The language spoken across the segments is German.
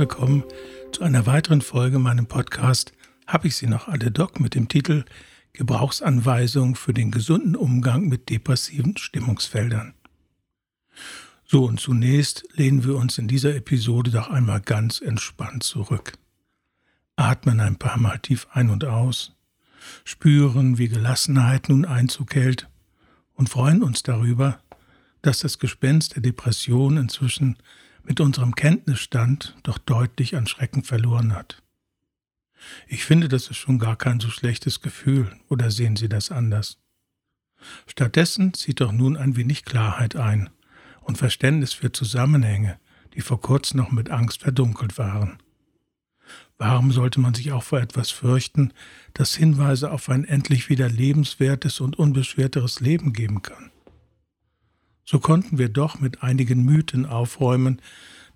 Willkommen zu einer weiteren Folge meinem Podcast Hab ich sie noch alle Doc mit dem Titel Gebrauchsanweisung für den gesunden Umgang mit depressiven Stimmungsfeldern. So und zunächst lehnen wir uns in dieser Episode doch einmal ganz entspannt zurück. Atmen ein paar Mal tief ein und aus, spüren, wie Gelassenheit nun Einzug hält und freuen uns darüber, dass das Gespenst der Depression inzwischen mit unserem Kenntnisstand doch deutlich an Schrecken verloren hat. Ich finde, das ist schon gar kein so schlechtes Gefühl, oder sehen Sie das anders? Stattdessen zieht doch nun ein wenig Klarheit ein und Verständnis für Zusammenhänge, die vor kurzem noch mit Angst verdunkelt waren. Warum sollte man sich auch vor etwas fürchten, das Hinweise auf ein endlich wieder lebenswertes und unbeschwerteres Leben geben kann? So konnten wir doch mit einigen Mythen aufräumen,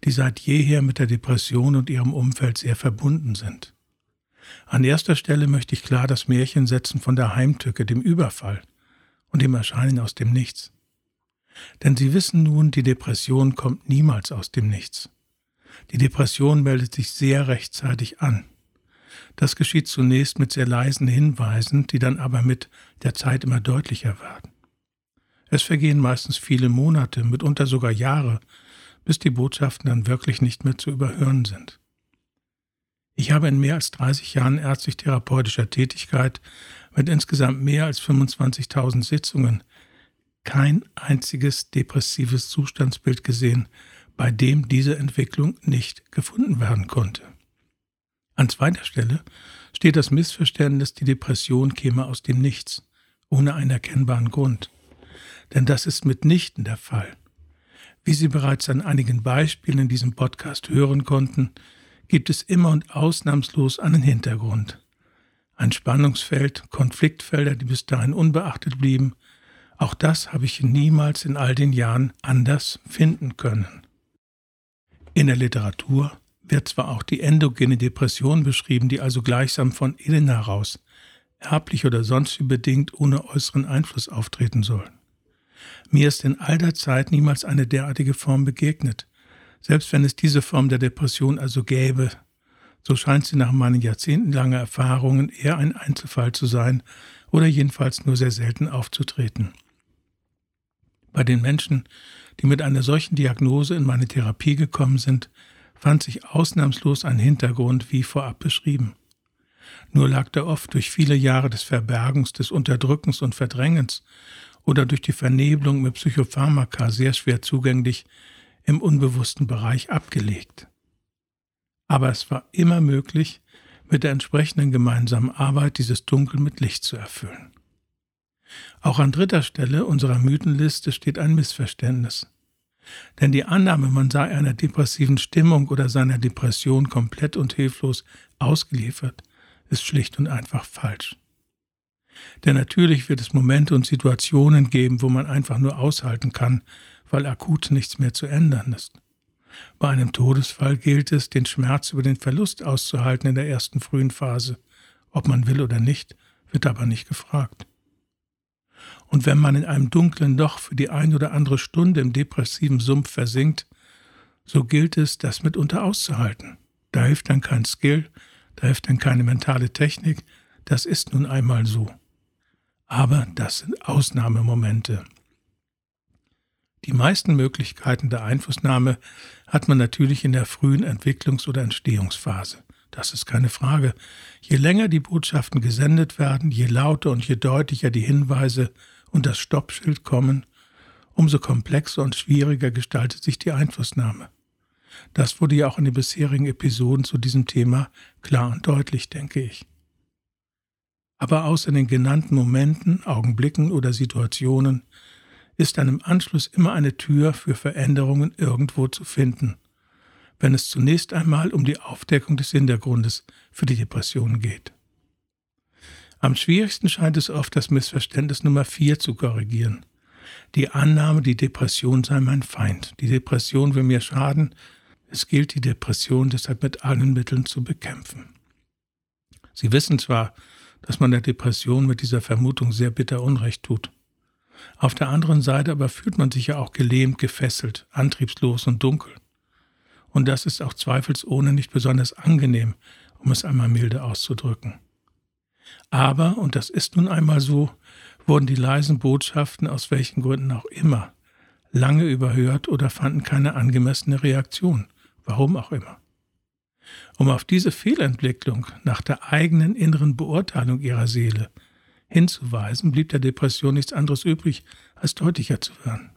die seit jeher mit der Depression und ihrem Umfeld sehr verbunden sind. An erster Stelle möchte ich klar das Märchen setzen von der Heimtücke, dem Überfall und dem Erscheinen aus dem Nichts. Denn Sie wissen nun, die Depression kommt niemals aus dem Nichts. Die Depression meldet sich sehr rechtzeitig an. Das geschieht zunächst mit sehr leisen Hinweisen, die dann aber mit der Zeit immer deutlicher werden. Es vergehen meistens viele Monate, mitunter sogar Jahre, bis die Botschaften dann wirklich nicht mehr zu überhören sind. Ich habe in mehr als 30 Jahren ärztlich-therapeutischer Tätigkeit mit insgesamt mehr als 25.000 Sitzungen kein einziges depressives Zustandsbild gesehen, bei dem diese Entwicklung nicht gefunden werden konnte. An zweiter Stelle steht das Missverständnis, die Depression käme aus dem Nichts, ohne einen erkennbaren Grund. Denn das ist mitnichten der Fall. Wie Sie bereits an einigen Beispielen in diesem Podcast hören konnten, gibt es immer und ausnahmslos einen Hintergrund. Ein Spannungsfeld, Konfliktfelder, die bis dahin unbeachtet blieben, auch das habe ich niemals in all den Jahren anders finden können. In der Literatur wird zwar auch die endogene Depression beschrieben, die also gleichsam von innen heraus, erblich oder sonst wie bedingt ohne äußeren Einfluss auftreten soll. Mir ist in all der Zeit niemals eine derartige Form begegnet, selbst wenn es diese Form der Depression also gäbe, so scheint sie nach meinen jahrzehntelangen Erfahrungen eher ein Einzelfall zu sein oder jedenfalls nur sehr selten aufzutreten. Bei den Menschen, die mit einer solchen Diagnose in meine Therapie gekommen sind, fand sich ausnahmslos ein Hintergrund wie vorab beschrieben. Nur lag der oft durch viele Jahre des Verbergens, des Unterdrückens und Verdrängens oder durch die Vernebelung mit Psychopharmaka sehr schwer zugänglich im unbewussten Bereich abgelegt. Aber es war immer möglich, mit der entsprechenden gemeinsamen Arbeit dieses Dunkel mit Licht zu erfüllen. Auch an dritter Stelle unserer Mythenliste steht ein Missverständnis. Denn die Annahme, man sei einer depressiven Stimmung oder seiner Depression komplett und hilflos ausgeliefert, ist schlicht und einfach falsch. Denn natürlich wird es Momente und Situationen geben, wo man einfach nur aushalten kann, weil akut nichts mehr zu ändern ist. Bei einem Todesfall gilt es, den Schmerz über den Verlust auszuhalten in der ersten frühen Phase. Ob man will oder nicht, wird aber nicht gefragt. Und wenn man in einem dunklen Loch für die ein oder andere Stunde im depressiven Sumpf versinkt, so gilt es, das mitunter auszuhalten. Da hilft dann kein Skill, da hilft dann keine mentale Technik, das ist nun einmal so. Aber das sind Ausnahmemomente. Die meisten Möglichkeiten der Einflussnahme hat man natürlich in der frühen Entwicklungs- oder Entstehungsphase. Das ist keine Frage. Je länger die Botschaften gesendet werden, je lauter und je deutlicher die Hinweise und das Stoppschild kommen, umso komplexer und schwieriger gestaltet sich die Einflussnahme. Das wurde ja auch in den bisherigen Episoden zu diesem Thema klar und deutlich, denke ich. Aber außer den genannten Momenten, Augenblicken oder Situationen ist dann im Anschluss immer eine Tür für Veränderungen irgendwo zu finden, wenn es zunächst einmal um die Aufdeckung des Hintergrundes für die Depression geht. Am schwierigsten scheint es oft, das Missverständnis Nummer 4 zu korrigieren. Die Annahme, die Depression sei mein Feind. Die Depression will mir schaden. Es gilt, die Depression deshalb mit allen Mitteln zu bekämpfen. Sie wissen zwar, dass man der Depression mit dieser Vermutung sehr bitter Unrecht tut. Auf der anderen Seite aber fühlt man sich ja auch gelähmt, gefesselt, antriebslos und dunkel. Und das ist auch zweifelsohne nicht besonders angenehm, um es einmal milde auszudrücken. Aber, und das ist nun einmal so, wurden die leisen Botschaften aus welchen Gründen auch immer lange überhört oder fanden keine angemessene Reaktion, warum auch immer. Um auf diese Fehlentwicklung nach der eigenen inneren Beurteilung ihrer Seele hinzuweisen, blieb der Depression nichts anderes übrig, als deutlicher zu werden.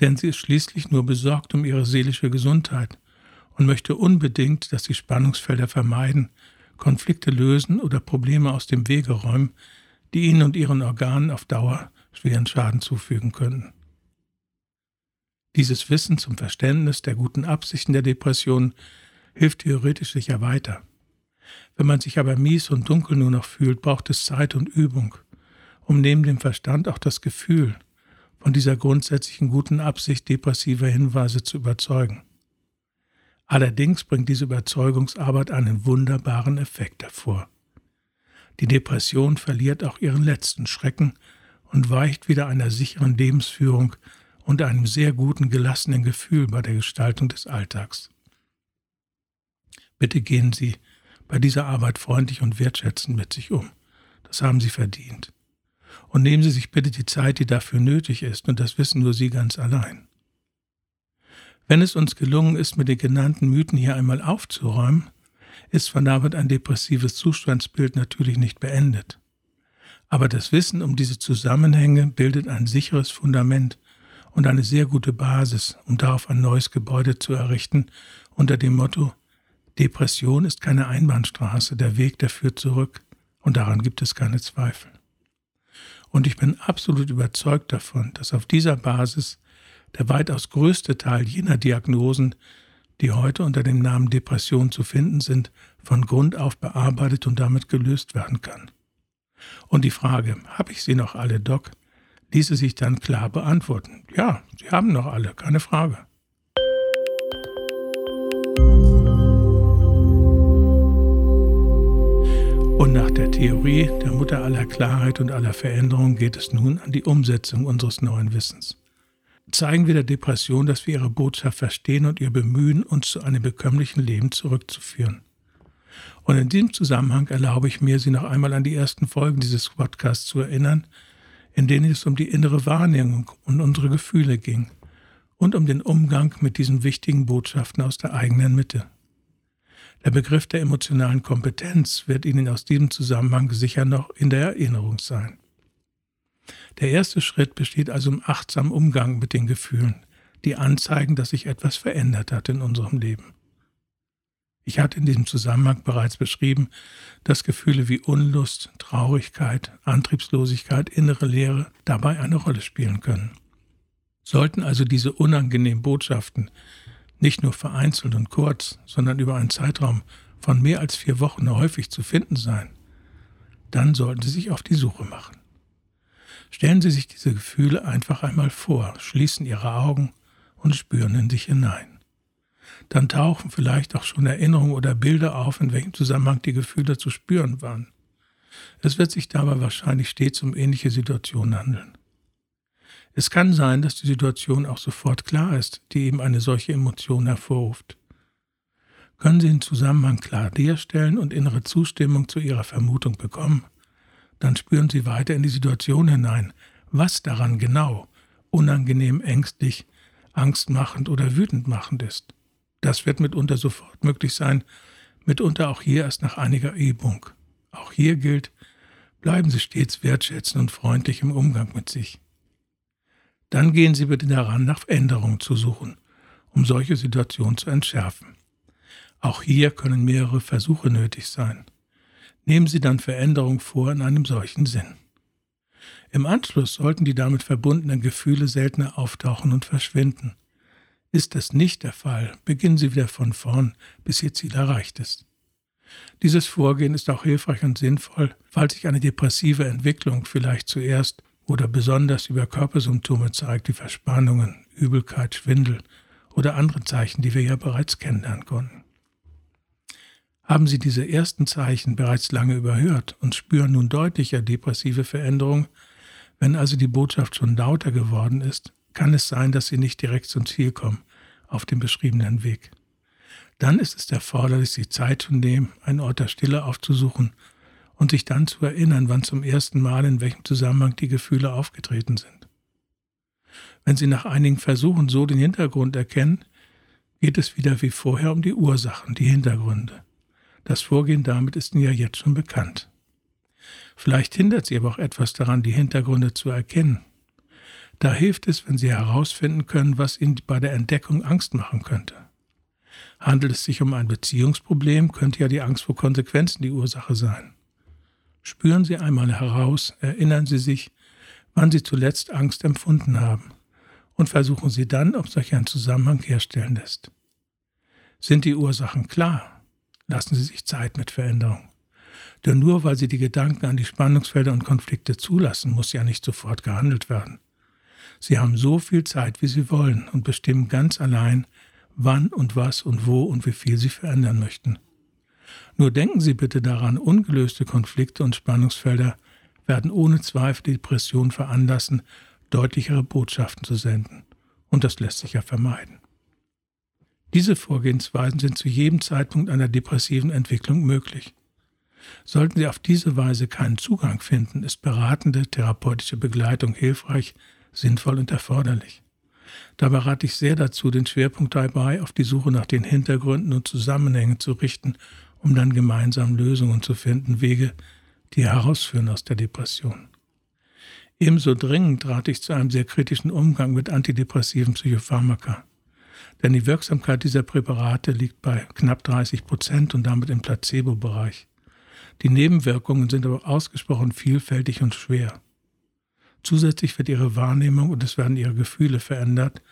Denn sie ist schließlich nur besorgt um ihre seelische Gesundheit und möchte unbedingt, dass die Spannungsfelder vermeiden, Konflikte lösen oder Probleme aus dem Wege räumen, die ihnen und ihren Organen auf Dauer schweren Schaden zufügen könnten. Dieses Wissen zum Verständnis der guten Absichten der Depression hilft theoretisch sicher weiter. Wenn man sich aber mies und dunkel nur noch fühlt, braucht es Zeit und Übung, um neben dem Verstand auch das Gefühl von dieser grundsätzlichen guten Absicht depressiver Hinweise zu überzeugen. Allerdings bringt diese Überzeugungsarbeit einen wunderbaren Effekt hervor. Die Depression verliert auch ihren letzten Schrecken und weicht wieder einer sicheren Lebensführung und einem sehr guten, gelassenen Gefühl bei der Gestaltung des Alltags. Bitte gehen Sie bei dieser Arbeit freundlich und wertschätzend mit sich um. Das haben Sie verdient. Und nehmen Sie sich bitte die Zeit, die dafür nötig ist, und das wissen nur Sie ganz allein. Wenn es uns gelungen ist, mit den genannten Mythen hier einmal aufzuräumen, ist von damit ein depressives Zustandsbild natürlich nicht beendet. Aber das Wissen um diese Zusammenhänge bildet ein sicheres Fundament und eine sehr gute Basis, um darauf ein neues Gebäude zu errichten, unter dem Motto Depression ist keine Einbahnstraße, der Weg, der führt zurück, und daran gibt es keine Zweifel. Und ich bin absolut überzeugt davon, dass auf dieser Basis der weitaus größte Teil jener Diagnosen, die heute unter dem Namen Depression zu finden sind, von Grund auf bearbeitet und damit gelöst werden kann. Und die Frage, habe ich sie noch alle, Doc, ließe sich dann klar beantworten. Ja, Sie haben noch alle, keine Frage. Und nach der Theorie der Mutter aller Klarheit und aller Veränderung geht es nun an die Umsetzung unseres neuen Wissens. Zeigen wir der Depression, dass wir ihre Botschaft verstehen und ihr bemühen, uns zu einem bekömmlichen Leben zurückzuführen. Und in diesem Zusammenhang erlaube ich mir, Sie noch einmal an die ersten Folgen dieses Podcasts zu erinnern, in denen es um die innere Wahrnehmung und unsere Gefühle ging und um den Umgang mit diesen wichtigen Botschaften aus der eigenen Mitte. Der Begriff der emotionalen Kompetenz wird Ihnen aus diesem Zusammenhang sicher noch in der Erinnerung sein. Der erste Schritt besteht also im achtsamen Umgang mit den Gefühlen, die anzeigen, dass sich etwas verändert hat in unserem Leben. Ich hatte in diesem Zusammenhang bereits beschrieben, dass Gefühle wie Unlust, Traurigkeit, Antriebslosigkeit, innere Leere dabei eine Rolle spielen können. Sollten also diese unangenehmen Botschaften nicht nur vereinzelt und kurz, sondern über einen Zeitraum von mehr als vier Wochen häufig zu finden sein, dann sollten Sie sich auf die Suche machen. Stellen Sie sich diese Gefühle einfach einmal vor, schließen Ihre Augen und spüren in sich hinein. Dann tauchen vielleicht auch schon Erinnerungen oder Bilder auf, in welchem Zusammenhang die Gefühle zu spüren waren. Es wird sich dabei wahrscheinlich stets um ähnliche Situationen handeln. Es kann sein, dass die Situation auch sofort klar ist, die eben eine solche Emotion hervorruft. Können Sie den Zusammenhang klar herstellen und innere Zustimmung zu Ihrer Vermutung bekommen, dann spüren Sie weiter in die Situation hinein, was daran genau unangenehm, ängstlich, angstmachend oder wütend machend ist. Das wird mitunter sofort möglich sein, mitunter auch hier erst nach einiger Übung. Auch hier gilt, bleiben Sie stets wertschätzend und freundlich im Umgang mit sich. Dann gehen Sie bitte daran, nach Änderungen zu suchen, um solche Situationen zu entschärfen. Auch hier können mehrere Versuche nötig sein. Nehmen Sie dann Veränderungen vor in einem solchen Sinn. Im Anschluss sollten die damit verbundenen Gefühle seltener auftauchen und verschwinden. Ist das nicht der Fall, beginnen Sie wieder von vorn, bis Ihr Ziel erreicht ist. Dieses Vorgehen ist auch hilfreich und sinnvoll, falls sich eine depressive Entwicklung vielleicht zuerst oder besonders über Körpersymptome zeigt, wie Verspannungen, Übelkeit, Schwindel oder andere Zeichen, die wir ja bereits kennenlernen konnten. Haben Sie diese ersten Zeichen bereits lange überhört und spüren nun deutlicher depressive Veränderungen, wenn also die Botschaft schon lauter geworden ist, kann es sein, dass Sie nicht direkt zum Ziel kommen auf dem beschriebenen Weg. Dann ist es erforderlich, sich Zeit zu nehmen, einen Ort der Stille aufzusuchen und sich dann zu erinnern, wann zum ersten Mal in welchem Zusammenhang die Gefühle aufgetreten sind. Wenn Sie nach einigen Versuchen so den Hintergrund erkennen, geht es wieder wie vorher um die Ursachen, die Hintergründe. Das Vorgehen damit ist Ihnen ja jetzt schon bekannt. Vielleicht hindert Sie aber auch etwas daran, die Hintergründe zu erkennen. Da hilft es, wenn Sie herausfinden können, was Ihnen bei der Entdeckung Angst machen könnte. Handelt es sich um ein Beziehungsproblem, könnte ja die Angst vor Konsequenzen die Ursache sein. Spüren Sie einmal heraus, erinnern Sie sich, wann Sie zuletzt Angst empfunden haben und versuchen Sie dann, ob sich ein Zusammenhang herstellen lässt. Sind die Ursachen klar? Lassen Sie sich Zeit mit Veränderung. Denn nur weil Sie die Gedanken an die Spannungsfelder und Konflikte zulassen, muss ja nicht sofort gehandelt werden. Sie haben so viel Zeit, wie Sie wollen und bestimmen ganz allein, wann und was und wo und wie viel Sie verändern möchten. Nur denken Sie bitte daran, ungelöste Konflikte und Spannungsfelder werden ohne Zweifel die Depression veranlassen, deutlichere Botschaften zu senden. Und das lässt sich ja vermeiden. Diese Vorgehensweisen sind zu jedem Zeitpunkt einer depressiven Entwicklung möglich. Sollten Sie auf diese Weise keinen Zugang finden, ist beratende therapeutische Begleitung hilfreich, sinnvoll und erforderlich. Dabei rate ich sehr dazu, den Schwerpunkt dabei auf die Suche nach den Hintergründen und Zusammenhängen zu richten, um dann gemeinsam Lösungen zu finden, Wege, die herausführen aus der Depression. Ebenso dringend rate ich zu einem sehr kritischen Umgang mit antidepressiven Psychopharmaka. Denn die Wirksamkeit dieser Präparate liegt bei knapp 30 Prozent und damit im Placebo-Bereich. Die Nebenwirkungen sind aber ausgesprochen vielfältig und schwer. Zusätzlich wird ihre Wahrnehmung und es werden ihre Gefühle verändert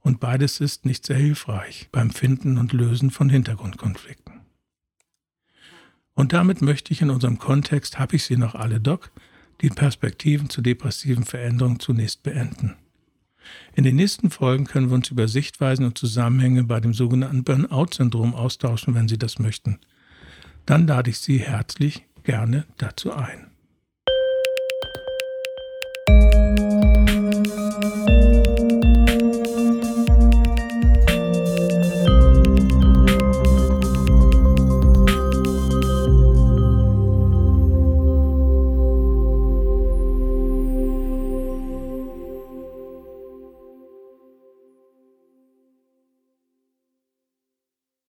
und beides ist nicht sehr hilfreich beim Finden und Lösen von Hintergrundkonflikten. Und damit möchte ich in unserem Kontext, habe ich sie noch alle, Doc, die Perspektiven zu depressiven Veränderungen zunächst beenden. In den nächsten Folgen können wir uns über Sichtweisen und Zusammenhänge bei dem sogenannten Burnout-Syndrom austauschen, wenn Sie das möchten. Dann lade ich Sie herzlich gerne dazu ein.